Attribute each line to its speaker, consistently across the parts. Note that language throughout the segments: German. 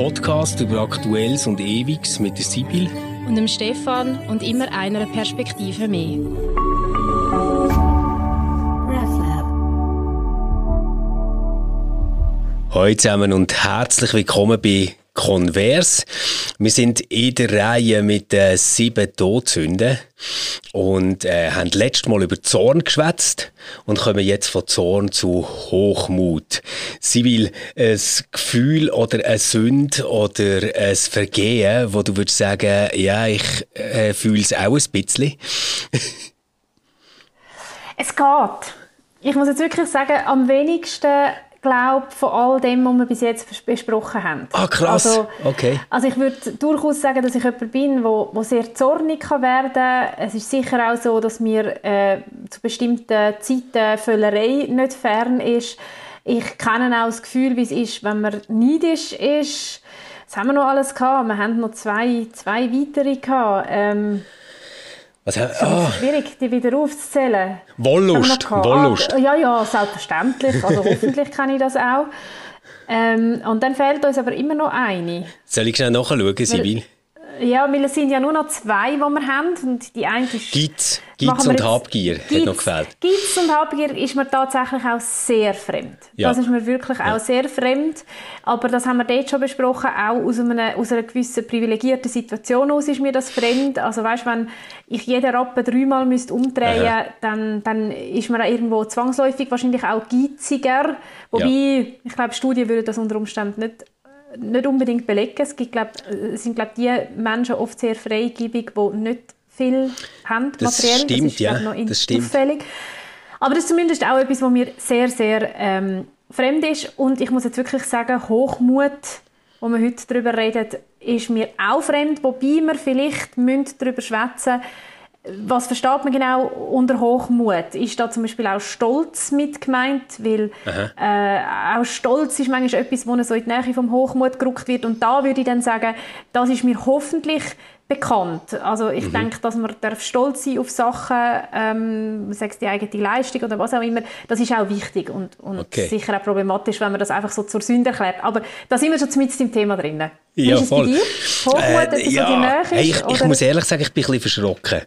Speaker 1: Podcast über Aktuelles und Ewiges mit der Sibyl
Speaker 2: und dem Stefan und immer einer Perspektive mehr.
Speaker 1: Hallo zusammen und herzlich willkommen bei Konvers. Wir sind in der Reihe mit den sieben Todsünden und äh, haben letztes Mal über Zorn geschwätzt und kommen jetzt von Zorn zu Hochmut. Sie will ein Gefühl oder eine Sünde oder ein Vergehen, wo du würdest sagen, ja, ich äh, fühle es auch ein bisschen.
Speaker 3: es geht. Ich muss jetzt wirklich sagen, am wenigsten glaube von all dem, was wir bis jetzt besprochen haben.
Speaker 1: Ah, krass.
Speaker 3: Also,
Speaker 1: okay.
Speaker 3: Also ich würde durchaus sagen, dass ich jemand bin, wo, wo sehr zornig kann werden kann. Es ist sicher auch so, dass mir äh, zu bestimmten Zeiten Völlerei nicht fern ist. Ich kenne auch das Gefühl, wie es ist, wenn man neidisch ist. Das haben wir noch alles gehabt. Wir haben noch zwei, zwei weitere gehabt. Ähm,
Speaker 1: was,
Speaker 3: es ist ah. schwierig, die wieder aufzuzählen.
Speaker 1: Wollust. Wollust.
Speaker 3: Ah, ja, ja, selbstverständlich. Also hoffentlich kann ich das auch. Ähm, und dann fehlt uns aber immer noch eine.
Speaker 1: Soll ich schnell nachschauen, Sibyl?
Speaker 3: Ja, weil es sind ja nur noch zwei, die wir haben. Und die eine ist...
Speaker 1: Gitz, Gitz und Habgier hat noch gefällt.
Speaker 3: Gitz und Habgier ist mir tatsächlich auch sehr fremd. Ja. Das ist mir wirklich ja. auch sehr fremd. Aber das haben wir dort schon besprochen. Auch aus einer, aus einer gewissen privilegierten Situation aus ist mir das fremd. Also weißt, wenn ich jeden Rappen dreimal müsste umdrehen müsste, dann, dann ist man irgendwo zwangsläufig wahrscheinlich auch geiziger. Wobei, ja. ich glaube, Studien würden das unter Umständen nicht nicht unbedingt belegen. Es gibt, glaub, sind glaub, die Menschen oft sehr freigebig, die nicht viel haben,
Speaker 1: das materiell. Stimmt, das ist ja, noch das stimmt.
Speaker 3: auffällig. Aber das ist zumindest auch etwas, was mir sehr, sehr ähm, fremd ist. Und ich muss jetzt wirklich sagen, Hochmut, wo wir heute darüber reden, ist mir auch fremd, wobei wir vielleicht darüber schwätzen müssen, was versteht man genau unter Hochmut? Ist da zum Beispiel auch Stolz mit gemeint? Weil äh, auch Stolz ist manchmal etwas, wo so in die Nähe vom Hochmut gerückt wird. Und da würde ich dann sagen, das ist mir hoffentlich bekannt. Also ich mhm. denke, dass man darf stolz sein auf Sachen, ähm, sei es die eigene Leistung oder was auch immer, das ist auch wichtig und, und okay. sicher auch problematisch, wenn man das einfach so zur Sünde erklärt. Aber da sind wir schon mit im Thema drin.
Speaker 1: Ja,
Speaker 3: ist es
Speaker 1: voll.
Speaker 3: Hochmut, äh, ja, so
Speaker 1: hey, ich, ich, muss ehrlich sagen, ich bin ein bisschen verschrocken.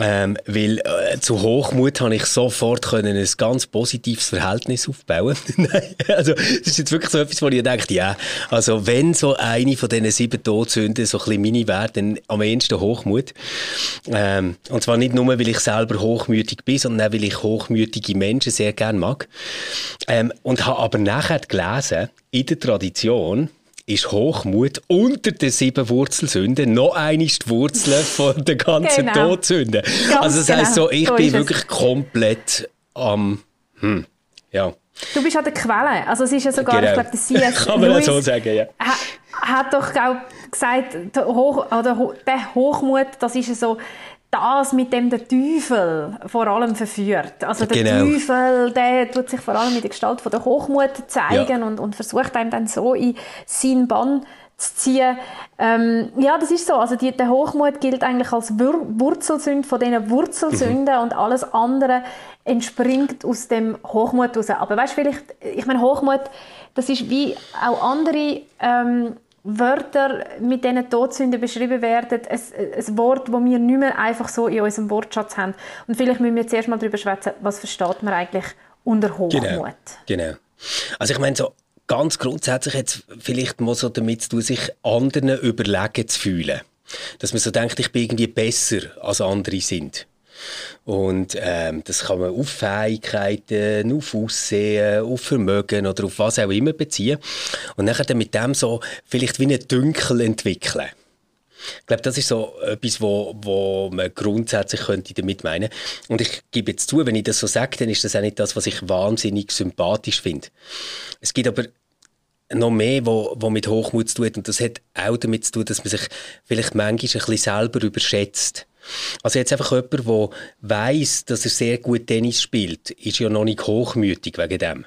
Speaker 1: Ähm, weil äh, zu Hochmut habe ich sofort können ein ganz positives Verhältnis aufbauen also das ist jetzt wirklich so etwas, wo ich denke, ja, also wenn so eine von diesen sieben Todsünden so ein bisschen meine wäre, dann am ehesten Hochmut. Ähm, und zwar nicht nur, weil ich selber hochmütig bin, sondern auch, weil ich hochmütige Menschen sehr gerne mag. Ähm, und habe aber nachher gelesen, in der Tradition, ist Hochmut unter den sieben Wurzelsünden noch eine die Wurzel von der ganzen genau. Todsünde. also das heisst so, ich so bin wirklich es. komplett am, hm, ja.
Speaker 3: Du bist an der Quelle. Also es ist ja sogar, genau. ich glaube, der C.S.
Speaker 1: Kann man Lewis so sagen, ja.
Speaker 3: Hat doch auch gesagt, der, Hoch, oder der Hochmut, das ist ja so das mit dem der Teufel vor allem verführt. Also der genau. Teufel, der tut sich vor allem in der Gestalt von der Hochmut zeigen ja. und, und versucht einem dann so in seinen Bann zu ziehen. Ähm, ja, das ist so. Also die, der Hochmut gilt eigentlich als Wur Wurzelsünde von diesen Wurzelsünden mhm. und alles andere entspringt aus dem Hochmut raus. Aber weißt du, vielleicht, ich meine, Hochmut, das ist wie auch andere ähm, Wörter, mit denen Todsünden beschrieben werden, ein, ein Wort, das wir nicht mehr einfach so in unserem Wortschatz haben. Und vielleicht müssen wir zuerst mal darüber sprechen, was versteht man eigentlich unter Hochmut?
Speaker 1: Genau, genau. Also ich meine, so ganz grundsätzlich hat vielleicht mal so damit zu sich anderen überlegen zu fühlen. Dass man so denkt, ich bin irgendwie besser als andere sind. Und ähm, das kann man auf Fähigkeiten, auf Aussehen, auf Vermögen oder auf was auch immer beziehen. Und dann mit dem so vielleicht wie einen Dünkel entwickeln. Ich glaube, das ist so etwas, wo, wo man grundsätzlich könnte damit meinen. Und ich gebe jetzt zu, wenn ich das so sage, dann ist das auch nicht das, was ich wahnsinnig sympathisch finde. Es gibt aber noch mehr, wo, wo mit Hochmut zu tun hat. Und das hat auch damit zu tun, dass man sich vielleicht manchmal ein bisschen selber überschätzt. Also jetzt einfach jemand, der weiss, dass er sehr gut Tennis spielt, ist ja noch nicht hochmütig wegen dem.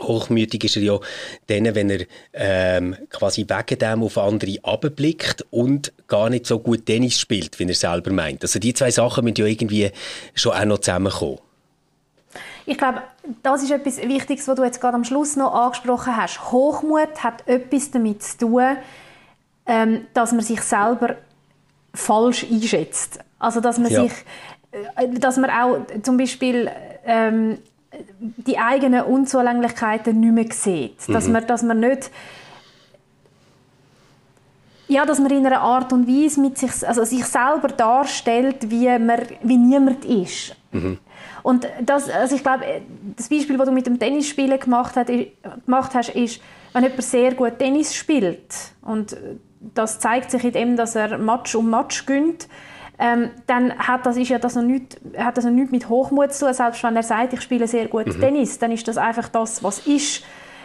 Speaker 1: Hochmütig ist er ja dann, wenn er ähm, quasi wegen dem auf andere abblickt und gar nicht so gut Tennis spielt, wie er selber meint. Also die zwei Sachen müssen ja irgendwie schon auch noch zusammenkommen.
Speaker 3: ich glaube, das ist etwas Wichtiges, was du jetzt gerade am Schluss noch angesprochen hast. Hochmut hat etwas damit zu tun, ähm, dass man sich selber falsch einschätzt. Also dass man ja. sich, äh, dass man auch zum Beispiel ähm, die eigenen Unzulänglichkeiten nicht mehr sieht. Mhm. Dass, man, dass man nicht ja, dass man in einer Art und Weise mit sich, also sich selber darstellt, wie, man, wie niemand ist. Mhm. Und das, also ich glaube, das Beispiel, das du mit dem Tennisspielen gemacht, hat, gemacht hast, ist, wenn jemand sehr gut Tennis spielt und das zeigt sich in dem, dass er Match um Match gönnt, ähm, dann hat das, ist ja das noch nicht, hat das noch nichts mit Hochmut zu tun. Selbst wenn er sagt, ich spiele sehr gut mhm. Tennis, dann ist das einfach das, was ist.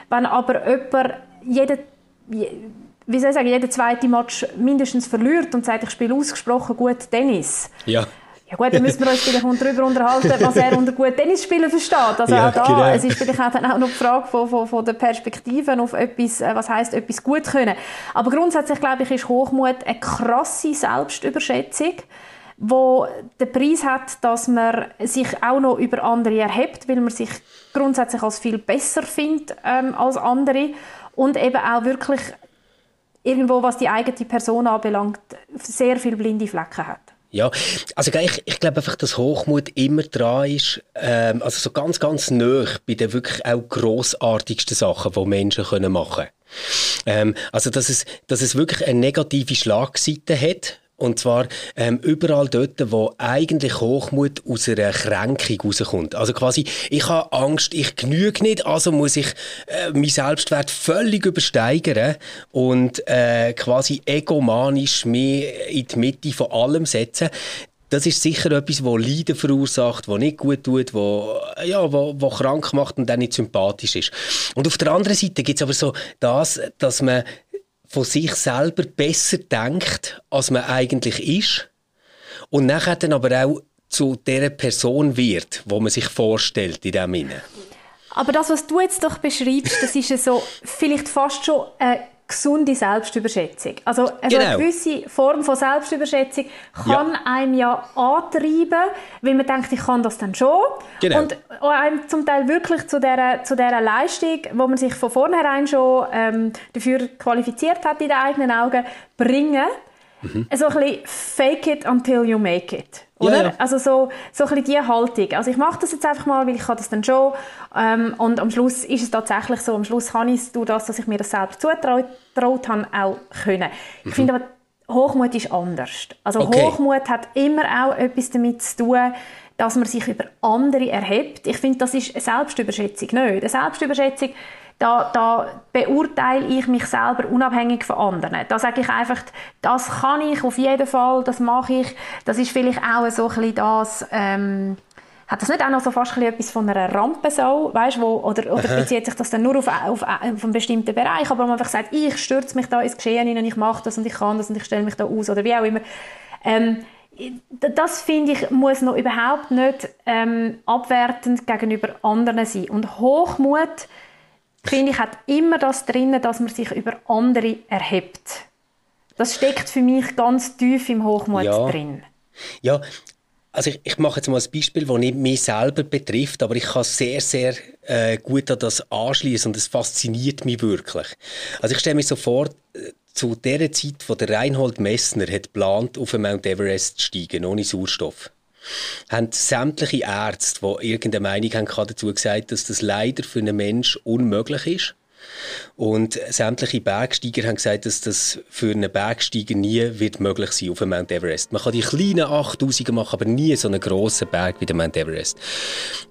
Speaker 3: Wenn aber jemand jede, wie soll ich sagen, jeder zweite Match mindestens verliert und sagt, ich spiele ausgesprochen gut Tennis,
Speaker 1: ja.
Speaker 3: Ja gut, dann müssen wir uns vielleicht darüber unterhalten, was er unter gut Tennisspielen versteht. Also ja, auch da, genau. es ist vielleicht auch, noch die Frage von, von, von der Perspektive auf etwas, äh, was heißt etwas gut können. Aber grundsätzlich glaube ich, ist Hochmut eine krasse Selbstüberschätzung, wo den Preis hat, dass man sich auch noch über andere erhebt, weil man sich grundsätzlich als viel besser findet ähm, als andere und eben auch wirklich irgendwo, was die eigene Person anbelangt, sehr viele blinde Flecken hat.
Speaker 1: Ja, also ich, ich glaube einfach, dass Hochmut immer dran ist, ähm, also so ganz, ganz nah bei den wirklich auch grossartigsten Sachen, die Menschen können machen können. Ähm, also, dass es, dass es wirklich eine negative Schlagseite hat, und zwar ähm, überall dort, wo eigentlich Hochmut aus einer Kränkung rauskommt. Also quasi, ich habe Angst, ich genüge nicht, also muss ich äh, meinen Selbstwert völlig übersteigern und äh, quasi egomanisch mehr in die Mitte von allem setzen das ist sicher etwas, das Leiden verursacht, das nicht gut tut, wo, ja, wo, wo krank macht und dann nicht sympathisch ist. Und auf der anderen Seite gibt es aber so das, dass man von sich selber besser denkt, als man eigentlich ist. Und nachher dann aber auch zu der Person wird, wo man sich vorstellt in dem.
Speaker 3: Aber das, was du jetzt doch beschreibst, das ist ja so vielleicht fast schon eine gesunde Selbstüberschätzung. Also, also genau. eine gewisse Form von Selbstüberschätzung kann ja. einem ja antreiben, weil man denkt, ich kann das dann schon. Genau. Und einem zum Teil wirklich zu dieser, zu dieser Leistung, wo man sich von vornherein schon ähm, dafür qualifiziert hat in den eigenen Augen, bringen. Mhm. So ein bisschen fake it until you make it. Oder? Ja, ja. Also so, so ein diese Haltung. Also ich mache das jetzt einfach mal, weil ich kann das dann schon. Ähm, und am Schluss ist es tatsächlich so, am Schluss kann ich es durch das, dass ich mir das selbst zutraut habe, auch können. Ich mhm. finde aber, Hochmut ist anders. Also okay. Hochmut hat immer auch etwas damit zu tun, dass man sich über andere erhebt. Ich finde, das ist eine Selbstüberschätzung nicht. Eine Selbstüberschätzung da, da beurteile ich mich selber unabhängig von anderen. Da sage ich einfach, das kann ich auf jeden Fall, das mache ich. Das ist vielleicht auch so ein bisschen das, ähm, hat das nicht auch noch so fast etwas von einer Rampensau, weißt, wo, oder, oder bezieht sich das dann nur auf, auf, auf einen bestimmten Bereich, aber man einfach sagt, ich stürze mich da ins Geschehen hinein, ich mache das und ich kann das und ich stelle mich da aus oder wie auch immer. Ähm, das finde ich muss noch überhaupt nicht ähm, abwertend gegenüber anderen sein. Und Hochmut finde ich, hat immer das drin, dass man sich über andere erhebt. Das steckt für mich ganz tief im Hochmut
Speaker 1: ja.
Speaker 3: drin.
Speaker 1: Ja, also ich, ich, mache jetzt mal ein Beispiel, das nicht mich selber betrifft, aber ich kann sehr, sehr äh, gut an das anschließen und es fasziniert mich wirklich. Also ich stelle mir so vor, äh, zu der Zeit, wo der Reinhold Messner hat geplant, auf den Mount Everest zu steigen, ohne Sauerstoff haben sämtliche Ärzte, die irgendeine Meinung haben, dazu gesagt, dass das leider für einen Menschen unmöglich ist. Und sämtliche Bergsteiger haben gesagt, dass das für einen Bergsteiger nie wird möglich sein auf dem Mount Everest. Man kann die kleinen 8000er machen, aber nie so einen grossen Berg wie der Mount Everest.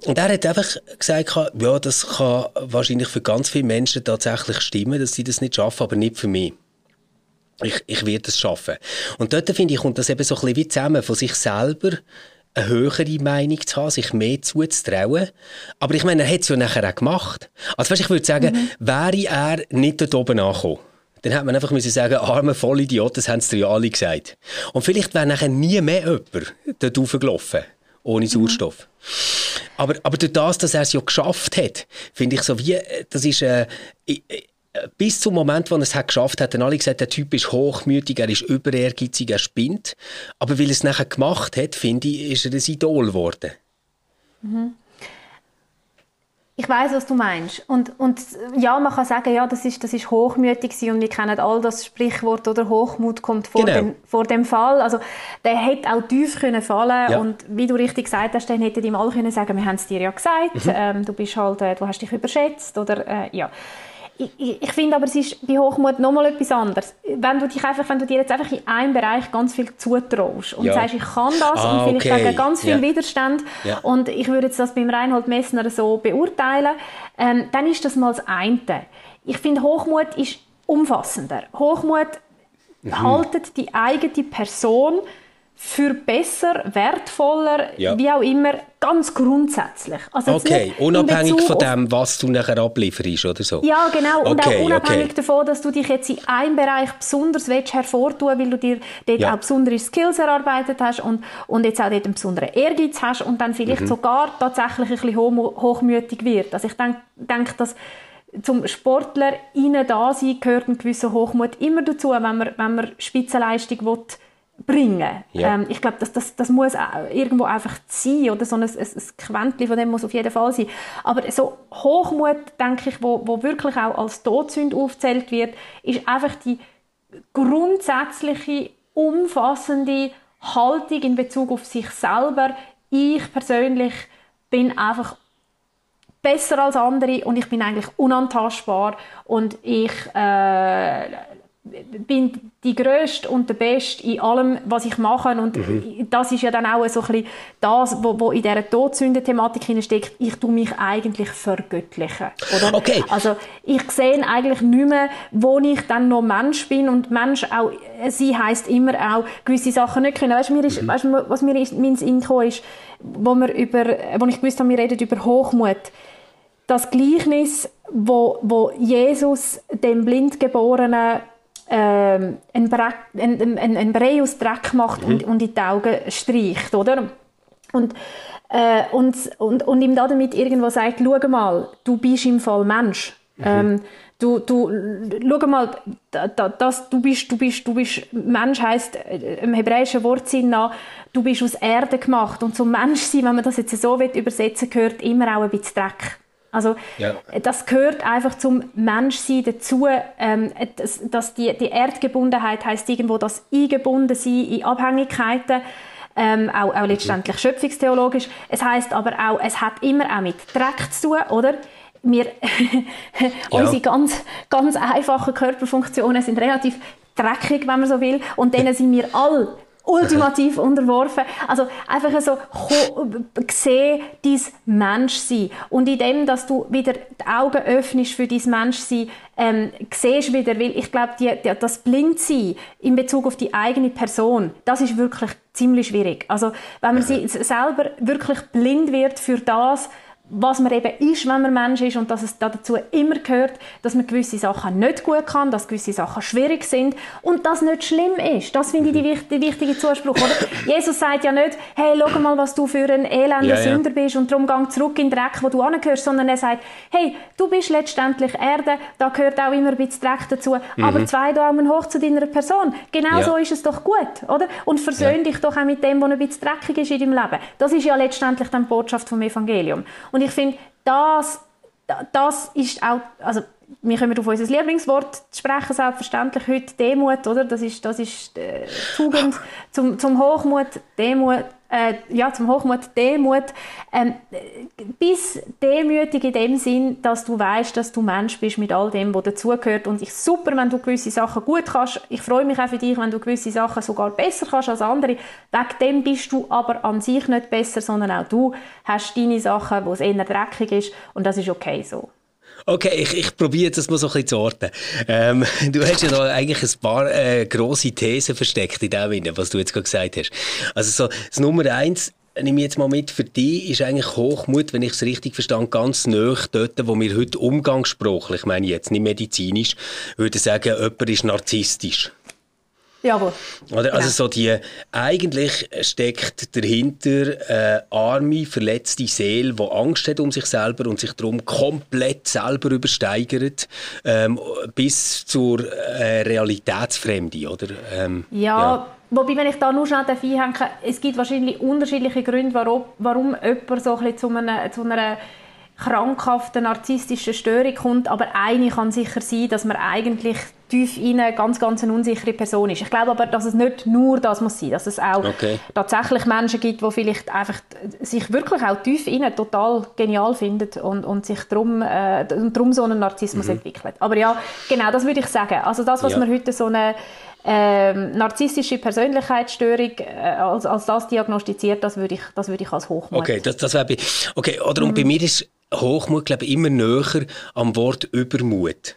Speaker 1: Und er hat einfach gesagt, ja, das kann wahrscheinlich für ganz viele Menschen tatsächlich stimmen, dass sie das nicht schaffen, aber nicht für mich. Ich, ich werde es schaffen. Und dort, finde ich, kommt das eben so ein bisschen wie zusammen von sich selber eine höhere Meinung zu haben, sich mehr zuzutrauen. Aber ich meine, er hat es ja nachher auch gemacht. Also weißt, ich würde sagen, mhm. wäre er nicht dort oben angekommen, dann hätte man einfach müssen sagen, arme Vollidiot, das haben sie dir ja alle gesagt. Und vielleicht wäre nachher nie mehr jemand dort hochgelaufen, ohne mhm. Sauerstoff. Mhm. Aber, aber durch das, dass er es ja geschafft hat, finde ich so wie, das ist, äh, bis zum Moment, wo er es hat geschafft hat, haben alle gesagt, der Typ ist hochmütig, er ist überehrgeizig, er spinnt. Aber weil er es nachher gemacht hat, finde ich, ist er ein Idol geworden.
Speaker 3: Mhm. ich weiß, was du meinst. Und, und ja, man kann sagen, ja, das ist, das ist hochmütig und wir kennen all das Sprichwort oder Hochmut kommt vor, genau. dem, vor dem Fall. Also der hätte auch tief können fallen ja. und wie du richtig gesagt hast, dann hätten ihm alle können sagen, wir haben es dir ja gesagt, mhm. ähm, du bist halt, äh, du hast dich überschätzt oder äh, ja ich, ich, finde aber, es ist bei Hochmut nochmal etwas anderes. Wenn du, dich einfach, wenn du dir jetzt einfach in einem Bereich ganz viel zutraust und ja. sagst, ich kann das ah, und vielleicht okay. gegen ganz viel ja. Widerstand ja. und ich würde jetzt das beim Reinhold Messner so beurteilen, ähm, dann ist das mal das eine. Ich finde, Hochmut ist umfassender. Hochmut mhm. haltet die eigene Person für besser, wertvoller, ja. wie auch immer, ganz grundsätzlich.
Speaker 1: Also okay, unabhängig von dem, was du nachher ablieferst oder so?
Speaker 3: Ja, genau. Okay, und auch unabhängig okay. davon, dass du dich jetzt in einem Bereich besonders hervortun weil du dir dort ja. auch besondere Skills erarbeitet hast und, und jetzt auch dort einen besonderen Ehrgeiz hast und dann vielleicht mhm. sogar tatsächlich ein bisschen hochmütig wird. Also ich denke, denk, dass zum Sportler innen da sein gehört ein gewisser Hochmut immer dazu, wenn man, wenn man Spitzenleistung will, bringen. Ja. Ähm, ich glaube, das, das, das muss irgendwo einfach sein oder so ein, ein, ein Quäntchen von dem muss auf jeden Fall sein. Aber so Hochmut, denke ich, wo, wo wirklich auch als Todsünde aufzählt wird, ist einfach die grundsätzliche, umfassende Haltung in Bezug auf sich selber. Ich persönlich bin einfach besser als andere und ich bin eigentlich unantastbar und ich äh, bin die Größte und der Beste in allem, was ich mache. Und mhm. das ist ja dann auch so ein bisschen das, was wo in dieser Todsünde-Thematik steckt. Ich tue mich eigentlich vergöttlichen. Oder?
Speaker 1: Okay.
Speaker 3: Also ich sehe eigentlich nicht mehr, wo ich dann noch Mensch bin. Und Mensch auch, sie heißt immer auch, gewisse Sachen nicht können. Weißt du, mir ist, mhm. weißt was mir in meinen Sinn ist, wo, wir über, wo ich gewusst habe, wir reden über Hochmut. Das Gleichnis, wo, wo Jesus dem Blindgeborenen ähm, ein, Brei, aus Dreck macht mhm. und, und in die Augen streicht, oder? Und, äh, und, und, und ihm damit irgendwo sagt, schau mal, du bist im Fall Mensch. Mhm. Ähm, du, du, schau mal, das, du, bist, du, bist, du bist, Mensch heisst äh, im hebräischen Wortsinn nach, du bist aus Erde gemacht. Und zum Menschsein, wenn man das jetzt so übersetzen gehört immer auch ein bisschen Dreck. Also ja. das gehört einfach zum Menschsein dazu, ähm, dass, dass die, die Erdgebundenheit heißt irgendwo das Eingebundensein in Abhängigkeiten, ähm, auch, auch letztendlich mhm. schöpfungstheologisch. Es heißt aber auch, es hat immer auch mit Dreck zu tun, oder? Wir, ja. unsere ganz, ganz einfachen Körperfunktionen sind relativ dreckig, wenn man so will, und denen sind wir alle ultimativ unterworfen. Also einfach so sehen dein Menschsein. Und in dem, dass du wieder die Augen öffnest für dein Menschsein, ähm, siehst wieder, weil ich glaube, die, die, das Blindsein in Bezug auf die eigene Person, das ist wirklich ziemlich schwierig. Also wenn man sie selber wirklich blind wird für das, was man eben ist, wenn man Mensch ist und dass es dazu immer gehört, dass man gewisse Sachen nicht gut kann, dass gewisse Sachen schwierig sind und das nicht schlimm ist. Das finde ich die, die wichtige Zuspruch. Oder? Jesus sagt ja nicht, hey, schau mal, was du für ein elender ja, ja. Sünder bist und darum gang zurück in den Dreck, wo du angehörst, sondern er sagt, hey, du bist letztendlich Erde, da gehört auch immer ein bisschen Dreck dazu, mhm. aber zwei Daumen hoch zu deiner Person. Genau ja. so ist es doch gut, oder? Und versöhn dich doch auch mit dem, was ein bisschen dreckig ist in deinem Leben. Das ist ja letztendlich die Botschaft vom Evangelium. Und ich finde, das, das ist auch, also wir kommen auf unser Lieblingswort zu sprechen, selbstverständlich heute Demut, oder? Das ist, das ist äh, Tugend zum, zum Hochmut, Demut, äh, ja, zum Hochmut, Demut. Ähm, bis demütig in dem Sinn, dass du weißt, dass du Mensch bist mit all dem, was dazugehört. Und ich super, wenn du gewisse Sachen gut kannst. Ich freue mich auch für dich, wenn du gewisse Sachen sogar besser kannst als andere. Wegen dem bist du aber an sich nicht besser, sondern auch du hast deine Sachen, wo es eher dreckig ist. Und das ist okay so.
Speaker 1: Okay, ich, ich probiere das mal so ein bisschen zu orten. Ähm, du hast ja da eigentlich ein paar äh, grosse Thesen versteckt in dem, was du jetzt gerade gesagt hast. Also so, das Nummer eins, nehme ich jetzt mal mit, für dich ist eigentlich Hochmut, wenn ich es richtig verstand, ganz nah dort, wo wir heute umgangssprachlich, ich meine jetzt nicht medizinisch, würde sagen, jemand ist narzisstisch.
Speaker 3: Jawohl.
Speaker 1: Oder? Genau. Also so die, eigentlich steckt dahinter eine arme, verletzte Seele, die Angst hat um sich selber und sich darum komplett selber übersteigert, ähm, bis zur äh, Realitätsfremde, oder?
Speaker 3: Ähm, ja, ja, wobei, wenn ich da nur schnell einhängen es gibt wahrscheinlich unterschiedliche Gründe, warum, warum jemand so ein bisschen zu einer, zu einer krankhaften narzisstischen Störung kommt, aber eine kann sicher sein, dass man eigentlich tief innen ganz, ganz eine unsichere Person ist. Ich glaube aber, dass es nicht nur das muss sein, dass es auch okay. tatsächlich Menschen gibt, die vielleicht einfach sich wirklich auch tief innen total genial finden und, und sich darum, äh, darum so einen Narzissmus mhm. entwickelt. Aber ja, genau, das würde ich sagen. Also das, was ja. man heute so eine ähm, narzisstische Persönlichkeitsstörung äh, als, als das diagnostiziert, das würde ich, das würde ich als Hochmut.
Speaker 1: Okay, das, das wäre okay, oder und mhm. bei mir ist Hochmut, glaube ich, immer näher am Wort Übermut.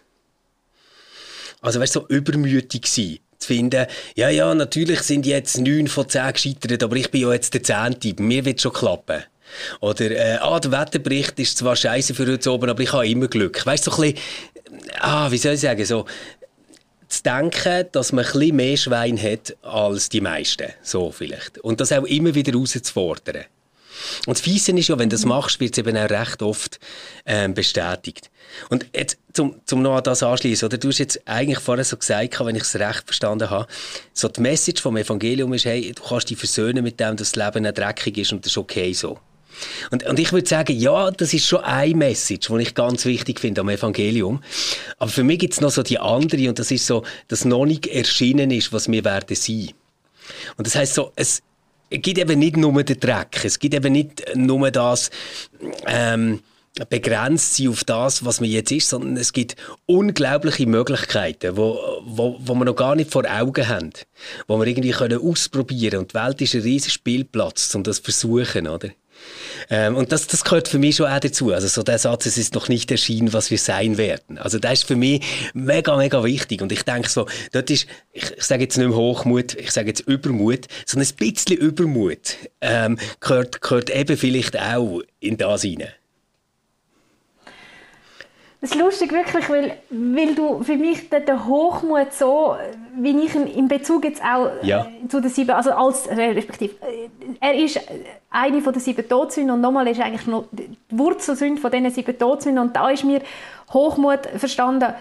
Speaker 1: Also, weißt du, so übermütig sein. Zu finden, ja, ja, natürlich sind jetzt neun von zehn gescheitert, aber ich bin ja jetzt der Zehnte, mir wird schon klappen. Oder, äh, ah, der Wetterbericht ist zwar scheiße für heute oben, aber ich habe immer Glück. Weißt du, so ein bisschen, ah, wie soll ich sagen, so, zu denken, dass man ein bisschen mehr Schwein hat als die meisten. So vielleicht. Und das auch immer wieder herauszufordern. Und das Fiese ist ja, wenn du das machst, wird es eben auch recht oft ähm, bestätigt. Und jetzt, zum, zum noch an das anschließen, oder du hast jetzt eigentlich vorher so gesagt, wenn ich es recht verstanden habe, so die Message vom Evangelium ist, hey, du kannst dich versöhnen mit dem, dass das Leben nicht dreckig ist und das ist okay so. Und, und ich würde sagen, ja, das ist schon eine Message, die ich ganz wichtig finde am Evangelium. Aber für mich gibt es noch so die andere, und das ist so, dass noch nicht erschienen ist, was wir werden sein. Und das heißt so, es, es gibt eben nicht nur den Dreck, es gibt eben nicht nur das, ähm, begrenzt sein auf das, was man jetzt ist, sondern es gibt unglaubliche Möglichkeiten, wo, wo, wo wir noch gar nicht vor Augen haben, wo wir irgendwie können ausprobieren und die Welt ist ein riesiger Spielplatz, um das zu versuchen, oder? Ähm, und das, das gehört für mich schon auch dazu. Also so der Satz, es ist noch nicht erschienen, was wir sein werden. Also das ist für mich mega, mega wichtig. Und ich denke so, dort ist, ich, ich sage jetzt nicht mehr Hochmut, ich sage jetzt Übermut, sondern ein bisschen Übermut ähm, gehört, gehört eben vielleicht auch in das hinein.
Speaker 3: Das ist lustig wirklich, weil, weil du für mich den, Hochmut so, wie ich ihn in Bezug jetzt auch ja. zu den sieben, also als, respektive, er ist eine von den sieben Todsünden und nochmal ist eigentlich noch die Wurzelsünde von diesen sieben Todsünden und da ist mir Hochmut verstanden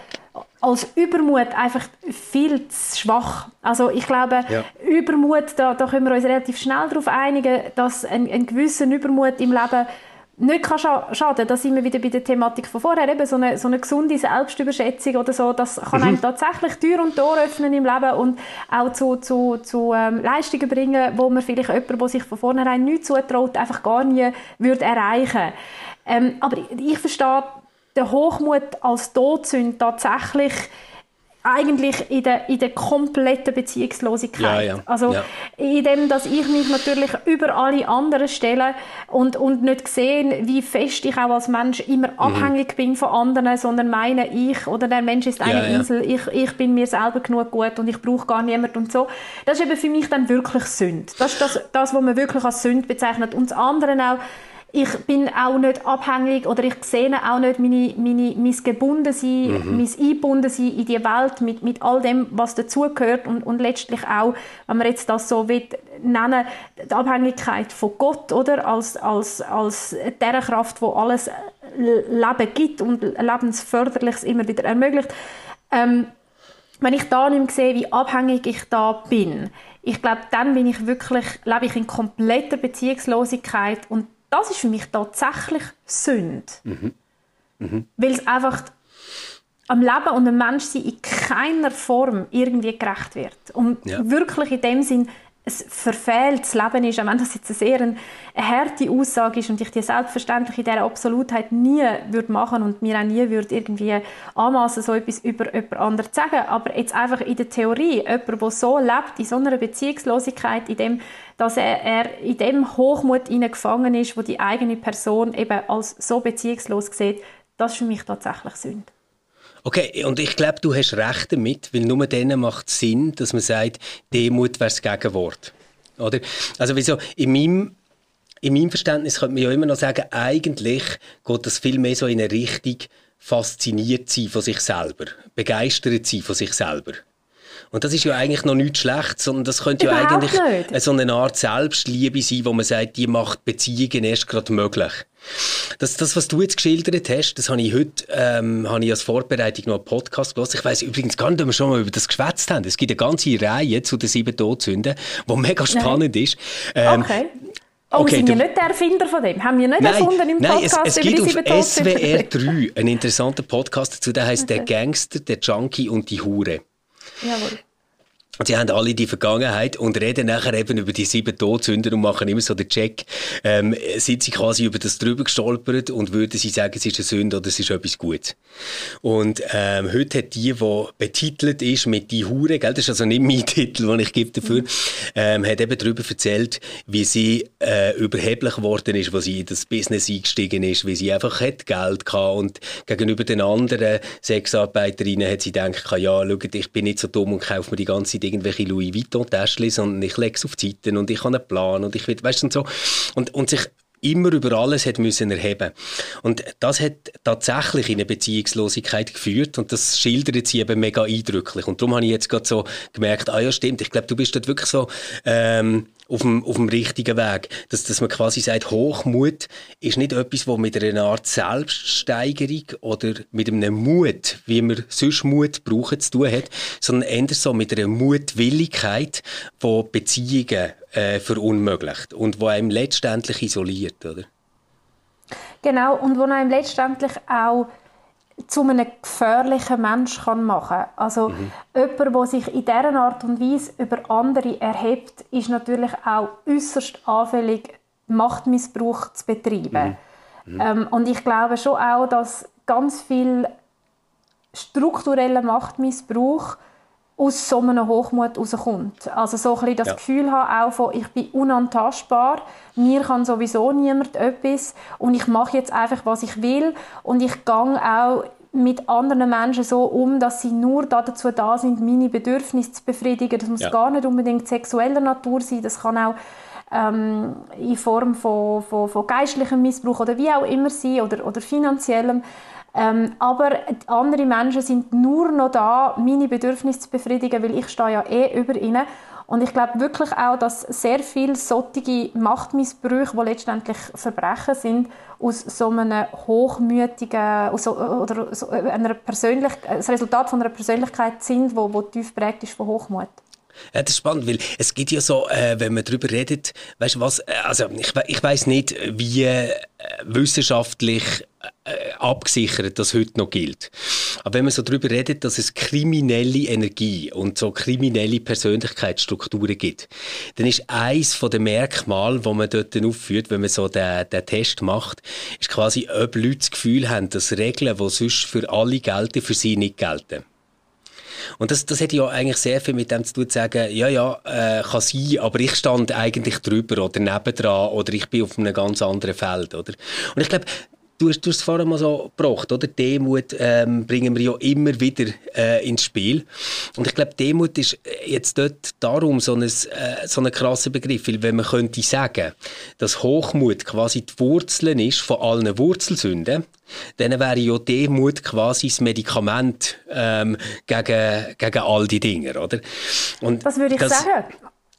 Speaker 3: als Übermut einfach viel zu schwach. Also ich glaube, ja. Übermut, da, da können wir uns relativ schnell darauf einigen, dass ein, ein gewisser Übermut im Leben nicht kann schaden Da sind wir wieder bei der Thematik von vorher. Eben so eine, so eine gesunde Selbstüberschätzung oder so, das kann mhm. einem tatsächlich Tür und Tor öffnen im Leben und auch zu, zu, zu ähm, Leistungen bringen, wo man vielleicht jemanden, der sich von vornherein nicht zutraut, einfach gar nie würde erreichen ähm, Aber ich verstehe den Hochmut als Todsünde tatsächlich eigentlich in der, in der kompletten Beziehungslosigkeit. Ja, ja. Also ja. in dem, dass ich mich natürlich über alle anderen stelle und, und nicht sehe, wie fest ich auch als Mensch immer mhm. abhängig bin von anderen, sondern meine, ich oder der Mensch ist eine Insel, ich, ich bin mir selber genug gut und ich brauche gar niemanden und so. Das ist eben für mich dann wirklich Sünde. Das ist das, das was man wirklich als Sünde bezeichnet. Und das andere auch, ich bin auch nicht abhängig oder ich sehe auch nicht meine, meine, mein Gebundensein, mhm. mein Einbundensein in die Welt mit, mit all dem, was dazugehört und, und letztlich auch, wenn man jetzt das so will, nennen, die Abhängigkeit von Gott, oder? Als, als, als der Kraft, wo alles Leben gibt und Lebensförderliches immer wieder ermöglicht. Ähm, wenn ich da nicht mehr sehe, wie abhängig ich da bin, ich glaube, dann bin ich wirklich, lebe ich in kompletter Beziehungslosigkeit und das ist für mich tatsächlich Sünde. Mhm. Mhm. Weil es einfach am Leben und am Menschsein in keiner Form irgendwie gerecht wird. Und ja. wirklich in dem Sinn ein verfehltes Leben ist, auch wenn das jetzt eine sehr eine harte Aussage ist und ich die selbstverständlich in dieser Absolutheit nie würde machen und mir auch nie würde irgendwie anmassen, so etwas über jemand anderes zu sagen, aber jetzt einfach in der Theorie, jemand, der so lebt, in so einer Beziehungslosigkeit, in dem, dass er, er in dem Hochmut gefangen ist, wo die eigene Person eben als so beziehungslos sieht, das ist für mich tatsächlich Sünde.
Speaker 1: Okay, und ich glaube, du hast recht damit, weil nur dann macht es Sinn, dass man sagt, Demut wäre das Gegenwort. Oder? Also wieso, in meinem, in meinem Verständnis könnte man ja immer noch sagen, eigentlich geht das viel mehr so in eine Richtung, fasziniert sein von sich selber, begeistert sein von sich selber. Und das ist ja eigentlich noch nichts Schlechtes, sondern das könnte Überhaupt ja eigentlich nicht. so eine Art Selbstliebe sein, wo man sagt, die macht Beziehungen erst gerade möglich. Das, das, was du jetzt geschildert hast, das habe ich heute ähm, habe ich als Vorbereitung noch einen Podcast gelesen. Ich weiß übrigens gar nicht, ob wir schon mal über das geschwätzt haben. Es gibt eine ganze Reihe zu den sieben Todsünden, die mega spannend Nein. ist. Ähm, okay.
Speaker 3: Oh, okay, sind wir nicht der Erfinder von dem? Haben wir nicht nein, erfunden im Podcast
Speaker 1: nein, es, es über gibt auf SWR 3 einen interessanten Podcast dazu, der heißt okay. «Der Gangster, der Junkie und die Hure». Jawohl. Sie haben alle die Vergangenheit und reden nachher eben über die sieben Todsünder und machen immer so den Check. Ähm, sind sie quasi über das drüber gestolpert und würden sie sagen, es ist eine Sünde oder es ist etwas Gutes. Und ähm, heute hat die, die betitelt ist mit «Die Hure», gell, das ist also nicht mein Titel, den ich gebe dafür, ähm, hat eben darüber erzählt, wie sie äh, überheblich geworden ist, was sie in das Business eingestiegen ist, wie sie einfach hat Geld hatte und gegenüber den anderen Sexarbeiterinnen hat sie gedacht, ja, schaut, ich bin nicht so dumm und kaufe mir die ganze nicht irgendwelche Louis Vuitton-Täschchen, sondern ich lege es auf die Seiten und ich habe einen Plan und ich will, weißt du, und so. Und, und sich immer über alles hat müssen erheben. Und das hat tatsächlich in eine Beziehungslosigkeit geführt und das schildert sie eben mega eindrücklich. Und darum habe ich jetzt gerade so gemerkt, ah ja, stimmt, ich glaube, du bist dort wirklich so ähm, auf dem, auf dem richtigen Weg. Dass, dass man quasi sagt, Hochmut ist nicht etwas, was mit einer Art Selbststeigerung oder mit einem Mut, wie man sonst Mut brauchen, zu tun hat, sondern eher so mit einer Mutwilligkeit, die Beziehungen äh, verunmöglicht und die einem letztendlich isoliert, oder?
Speaker 3: Genau, und wo einem letztendlich auch zu einem gefährlichen Menschen kann machen kann. Also mhm. jemand, der sich in dieser Art und Weise über andere erhebt, ist natürlich auch äußerst anfällig, Machtmissbrauch zu betreiben. Mhm. Mhm. Ähm, und ich glaube schon auch, dass ganz viel struktureller Machtmissbrauch aus so einem Hochmut herauskommt. Also so ein bisschen das ja. Gefühl haben, auch von, ich bin unantastbar, mir kann sowieso niemand etwas und ich mache jetzt einfach, was ich will und ich gehe auch mit anderen Menschen so um, dass sie nur dazu da sind, meine Bedürfnisse zu befriedigen. Das muss ja. gar nicht unbedingt sexueller Natur sein, das kann auch ähm, in Form von, von, von geistlichem Missbrauch oder wie auch immer sein oder, oder finanziellem. Ähm, aber andere Menschen sind nur noch da, meine Bedürfnisse zu befriedigen, weil ich stehe ja eh über ihnen. Und ich glaube wirklich auch, dass sehr viele solche Machtmissbrüche, die letztendlich Verbrechen sind, aus so einem hochmütigen aus so, oder so einer Persönlich das Resultat von einer Persönlichkeit sind, wo, wo tief prägt ist von Hochmut.
Speaker 1: Ja, das ist spannend, weil es gibt ja so, äh, wenn man darüber redet, weißt was, äh, also ich, ich weiß nicht, wie äh, wissenschaftlich äh, abgesichert das heute noch gilt. Aber wenn man so darüber redet, dass es kriminelle Energie und so kriminelle Persönlichkeitsstrukturen gibt, dann ist eins von den Merkmalen, wo man dort aufführt, wenn man so den, den Test macht, ist quasi, ob Leute das Gefühl haben, dass Regeln, die sonst für alle gelten, für sie nicht gelten. Und das, das hat ja eigentlich sehr viel mit dem zu tun, zu sagen, ja, ja, äh, kann sein, aber ich stand eigentlich drüber oder nebendran oder ich bin auf einem ganz anderen Feld, oder? Und ich glaube, du hast, du hast es vorhin mal so gebracht, oder? Demut ähm, bringen wir ja immer wieder äh, ins Spiel. Und ich glaube, Demut ist jetzt dort darum so ein, äh, so ein krasser Begriff, weil wenn man könnte sagen, dass Hochmut quasi die Wurzeln ist von allen Wurzelsünden, dann wäre ja Demut quasi das Medikament ähm, gegen, gegen all die Dinge, oder?
Speaker 3: Und das würde ich das, sagen.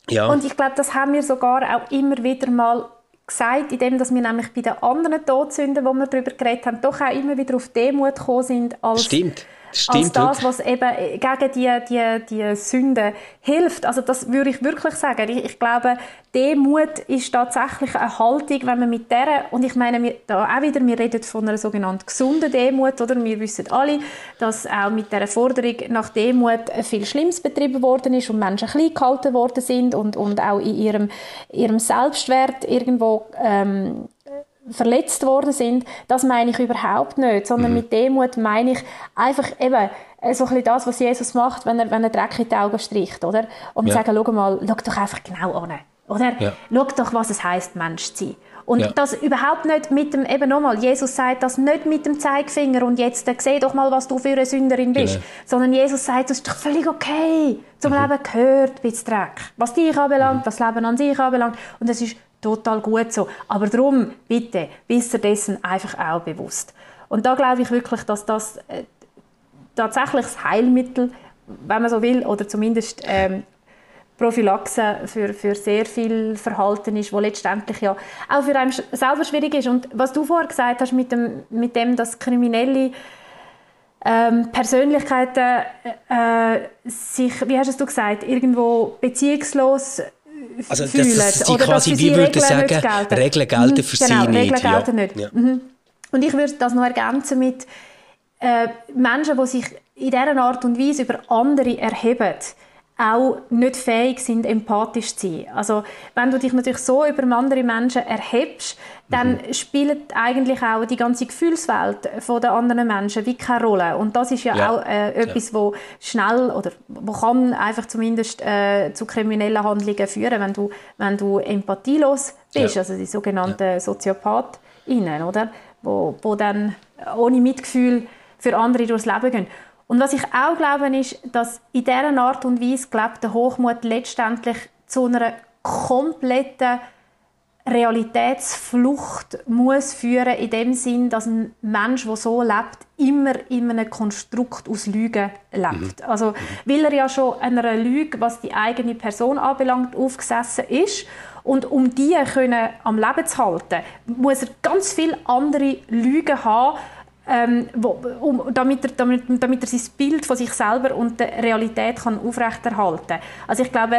Speaker 3: Ja. Und ich glaube, das haben wir sogar auch immer wieder mal gesagt, indem dass wir nämlich bei den anderen Todsünden, wo wir darüber geredet haben, doch auch immer wieder auf Demut gekommen sind als
Speaker 1: Stimmt
Speaker 3: Stimmt, als das, was eben gegen die, die, die Sünde hilft. Also das würde ich wirklich sagen. Ich, ich, glaube, Demut ist tatsächlich eine Haltung, wenn man mit der und ich meine, wir, da auch wieder, wir reden von einer sogenannten gesunden Demut, oder? Wir wissen alle, dass auch mit der Forderung nach Demut viel Schlimmes betrieben worden ist und Menschen klein gehalten worden sind und, und auch in ihrem, ihrem Selbstwert irgendwo ähm, verletzt worden sind, das meine ich überhaupt nicht, sondern mhm. mit Demut meine ich einfach eben äh, so ein bisschen das, was Jesus macht, wenn er, wenn er Dreck in die Augen stricht, oder? Und ja. sagen, schau mal, schau doch einfach genau an, oder? Ja. Schau doch, was es heißt, Mensch zu sein. Und ja. das überhaupt nicht mit dem, eben nochmal, Jesus sagt das nicht mit dem Zeigefinger und jetzt äh, seh doch mal, was du für eine Sünderin bist. Genau. Sondern Jesus sagt, das ist doch völlig okay. Zum mhm. Leben gehört ein bisschen Dreck. Was dich anbelangt, mhm. was das Leben an sich anbelangt. Und das ist total gut so. Aber darum, bitte, wisst ihr dessen einfach auch bewusst. Und da glaube ich wirklich, dass das äh, tatsächlich das Heilmittel, wenn man so will, oder zumindest ähm, Prophylaxe für, für sehr viel Verhalten ist, wo letztendlich ja auch für einen selber schwierig ist. Und was du vorher gesagt hast mit dem, mit dem dass kriminelle ähm, Persönlichkeiten äh, sich, wie hast du gesagt, irgendwo beziehungslos
Speaker 1: also, fühlen. Dass, dass oder quasi, dass sie Regeln sagen, gelten. Regeln gelten für
Speaker 3: genau,
Speaker 1: sie nicht.
Speaker 3: Regeln gelten ja. nicht. Ja. Mhm. Und ich würde das noch ergänzen mit äh, Menschen, die sich in dieser Art und Weise über andere erheben auch nicht fähig sind, empathisch zu sein. Also wenn du dich natürlich so über andere Menschen erhebst, dann mhm. spielt eigentlich auch die ganze Gefühlswelt der anderen Menschen wie keine Rolle. Und das ist ja, ja. auch äh, etwas, ja. wo schnell oder wo kann einfach zumindest äh, zu kriminellen Handlungen führen, wenn du, wenn du empathielos bist, ja. also die sogenannten ja. Soziopathinen, oder? Wo, wo dann ohne Mitgefühl für andere durchs Leben gehen. Und was ich auch glaube, ist, dass in dieser Art und Weise gelebter Hochmut letztendlich zu einer kompletten Realitätsflucht muss führen, in dem Sinn, dass ein Mensch, der so lebt, immer in einem Konstrukt aus Lügen lebt. Mhm. Also, weil er ja schon einer Lüge, was die eigene Person anbelangt, aufgesessen ist. Und um die können am Leben zu halten, muss er ganz viele andere Lügen haben, ähm, wo, um, damit, er, damit, damit er sein Bild von sich selber und der Realität kann aufrechterhalten kann. Also ich glaube,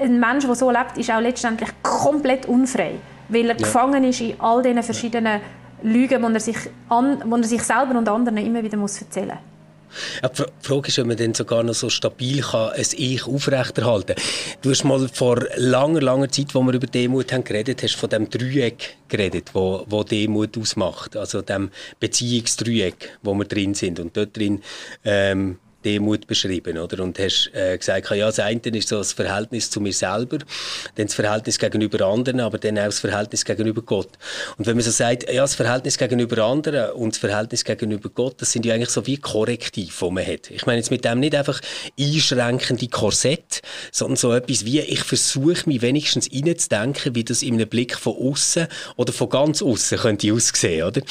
Speaker 3: ein Mensch, der so lebt, ist auch letztendlich komplett unfrei, weil er ja. gefangen ist in all diesen verschiedenen Lügen, die er sich, an, die er sich selber und anderen immer wieder muss erzählen muss.
Speaker 1: Ja, die Frage ist, ob man dann sogar noch so stabil kann, ein Ich aufrechterhalten kann. Du hast mal vor langer, langer Zeit, wo wir über Demut haben geredet, hast von dem Dreieck geredet, wo, wo Demut ausmacht. Also dem Beziehungsdreieck, wo wir drin sind. Und dort drin ähm, Demut beschrieben, oder? Und hast äh, gesagt, ja, das eine ist so das Verhältnis zu mir selber, dann das Verhältnis gegenüber anderen, aber dann auch das Verhältnis gegenüber Gott. Und wenn man so sagt, ja, das Verhältnis gegenüber anderen und das Verhältnis gegenüber Gott, das sind ja eigentlich so wie Korrektiv, die man hat. Ich meine jetzt mit dem nicht einfach einschränkende Korsett, sondern so etwas wie, ich versuche mich wenigstens reinzudenken, wie das in einem Blick von außen oder von ganz außen könnte aussehen, oder?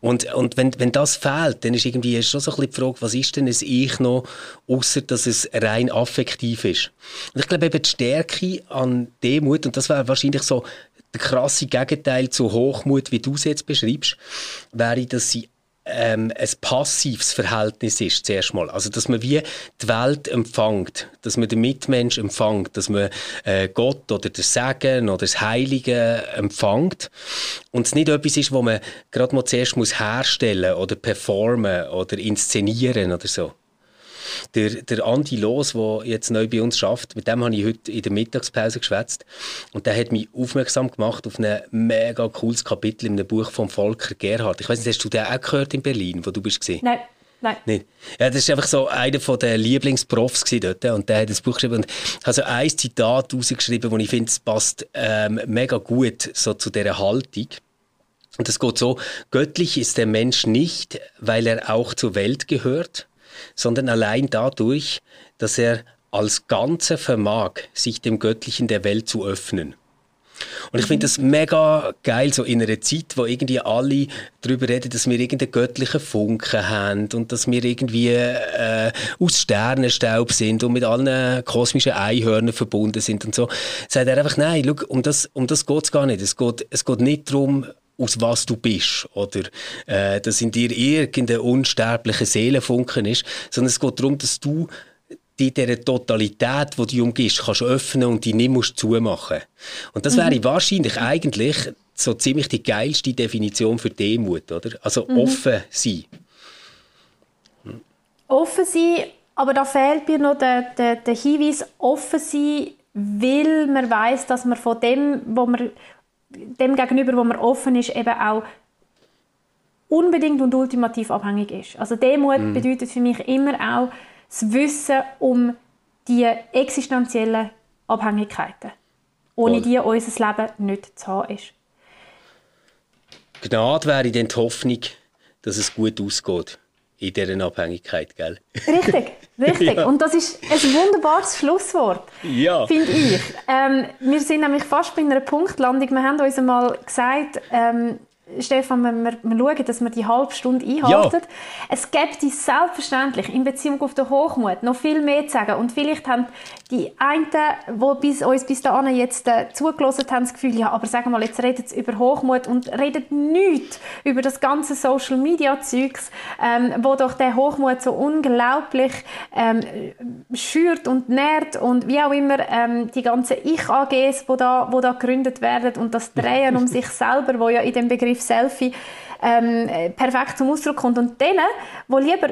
Speaker 1: Und, und wenn, wenn das fehlt, dann ist irgendwie schon so ein bisschen die Frage, was ist denn ein Ich noch noch, außer dass es rein affektiv ist. Und ich glaube eben die Stärke an Demut, und das wäre wahrscheinlich so der krasse Gegenteil zu Hochmut, wie du es jetzt beschreibst, wäre, dass sie ähm, ein passives Verhältnis ist, zuerst mal. Also, dass man wie die Welt empfängt, dass man den Mitmensch empfängt, dass man äh, Gott oder das Segen oder das Heilige empfängt. Und es nicht etwas ist, wo man gerade mal zuerst muss herstellen oder performen oder inszenieren oder so. Der, der Andi Los, der jetzt neu bei uns schafft, mit dem habe ich heute in der Mittagspause geschwätzt und der hat mich aufmerksam gemacht auf ein mega cooles Kapitel in einem Buch von Volker Gerhard. Ich weiß nicht, hast du den auch gehört in Berlin, wo du bist gesehen?
Speaker 3: Nein. Nein.
Speaker 1: Nicht. Ja, das ist einfach so einer der Lieblingsprofs dort und der hat das Buch geschrieben und hat so ein Zitat rausgeschrieben, wo ich finde, es passt ähm, mega gut so zu dieser Haltung. Und das geht so, göttlich ist der Mensch nicht, weil er auch zur Welt gehört, sondern allein dadurch, dass er als Ganze vermag, sich dem Göttlichen der Welt zu öffnen. Und ich finde das mega geil, so in einer Zeit, wo irgendwie alle darüber reden, dass wir irgendeinen göttlichen Funken haben und dass wir irgendwie äh, aus Sternenstaub sind und mit allen kosmischen Einhörnern verbunden sind und so. Sagt er einfach, nein, schau, um das, um das geht es gar nicht. Es geht, es geht nicht darum, aus was du bist oder äh, dass in dir irgendein unsterblicher Seelenfunken ist, sondern es geht darum, dass du die dieser Totalität, die du umgibst, kannst öffnen und die nicht musst zumachen. Und das mhm. wäre wahrscheinlich eigentlich so ziemlich die geilste Definition für Demut, oder? Also mhm. offen sein.
Speaker 3: Hm. Offen sein, aber da fehlt mir noch der, der, der Hinweis, offen sein, weil man weiß, dass man von dem, wo man dem gegenüber, wo man offen ist, eben auch unbedingt und ultimativ abhängig ist. Also Demut mm. bedeutet für mich immer auch das Wissen um die existenziellen Abhängigkeiten, ohne Voll. die unser Leben nicht zu haben ist.
Speaker 1: Gnade wäre dann die Hoffnung, dass es gut ausgeht in dieser Abhängigkeit, gell?
Speaker 3: Richtig, richtig. ja. Und das ist ein wunderbares Schlusswort, ja. finde ich. Ähm, wir sind nämlich fast bei einer Punktlandung. Wir haben uns einmal gesagt, ähm, Stefan, wir, wir, schauen, dass wir die halbe Stunde einhalten. Ja. Es gibt selbstverständlich in Beziehung auf den Hochmut noch viel mehr zu sagen. Und vielleicht haben die einen, die uns bis dahin jetzt äh, zugelassen haben, das Gefühl, ja, aber sagen wir mal, jetzt redet sie über Hochmut und redet nichts über das ganze Social-Media-Zeugs, ähm, wo doch der Hochmut so unglaublich ähm, schürt und nährt und wie auch immer ähm, die ganzen Ich-AGs, die da, wo da gegründet werden und das Drehen um sich selber, wo ja in dem Begriff Selfie ähm, perfekt zum Ausdruck kommt. Und denen, die lieber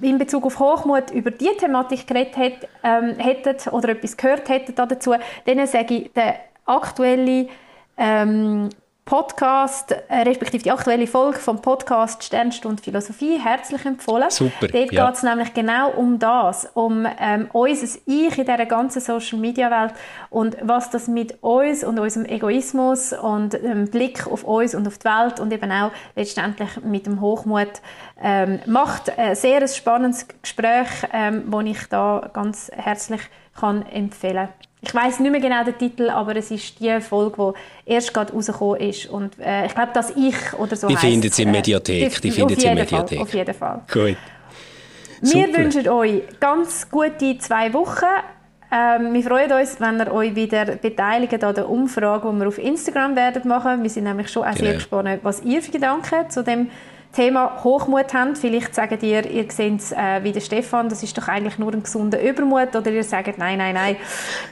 Speaker 3: in Bezug auf Hochmut über die Thematik geredet hat, ähm, hätten oder etwas gehört hätten dazu, denen sage ich, der aktuelle ähm, Podcast, äh, respektive die aktuelle Folge vom Podcast Sternstunde Philosophie, herzlich empfohlen.
Speaker 1: Super,
Speaker 3: Dort ja. geht es nämlich genau um das, um ähm, unser Ich in dieser ganzen Social-Media-Welt und was das mit uns und unserem Egoismus und dem Blick auf uns und auf die Welt und eben auch letztendlich mit dem Hochmut ähm, macht. Ein sehr spannendes Gespräch, ähm, das ich da ganz herzlich kann empfehlen kann. Ich weiß nicht mehr genau den Titel, aber es ist die Folge, die erst gerade rausgekommen ist. Und äh, ich glaube, dass ich oder so
Speaker 1: Die findet sie in Mediathek. Die, findet sie in Mediathek.
Speaker 3: Fall, auf jeden Fall.
Speaker 1: Gut.
Speaker 3: Wir Super. wünschen euch ganz gute zwei Wochen. Ähm, wir freuen uns, wenn ihr euch wieder beteiligt an der Umfrage, die wir auf Instagram werden machen. Wir sind nämlich schon auch genau. sehr gespannt, was ihr für Gedanken zu dem Thema Hochmut haben. Vielleicht sagt ihr, ihr seht es äh, wie der Stefan, das ist doch eigentlich nur ein gesunder Übermut. Oder ihr sagt, nein, nein, nein,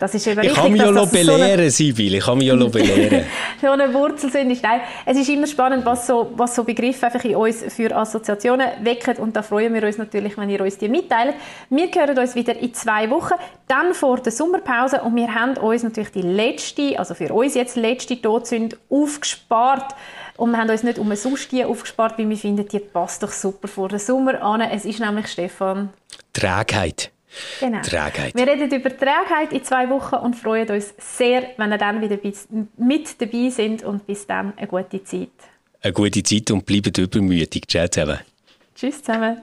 Speaker 3: das ist eben
Speaker 1: ich
Speaker 3: richtig.
Speaker 1: Kann mich ja belehren, so Sibyl, ich kann mich ja belehren.
Speaker 3: so eine Wurzelsünde ist. Nein, es ist immer spannend, was so, was so Begriffe einfach in uns für Assoziationen wecken. Und da freuen wir uns natürlich, wenn ihr uns die mitteilt. Wir hören uns wieder in zwei Wochen, dann vor der Sommerpause. Und wir haben uns natürlich die letzte, also für uns jetzt letzte Todsünde aufgespart. Und wir haben uns nicht um eine Sustie aufgespart, weil wir finden, die passt doch super vor den Sommer an. Es ist nämlich, Stefan...
Speaker 1: Trägheit.
Speaker 3: Genau.
Speaker 1: Trägheit.
Speaker 3: Wir reden über Trägheit in zwei Wochen und freuen uns sehr, wenn ihr dann wieder mit dabei sind und bis dann eine gute Zeit.
Speaker 1: Eine gute Zeit und bleibt übermütig. Ciao zusammen.
Speaker 3: Tschüss zusammen.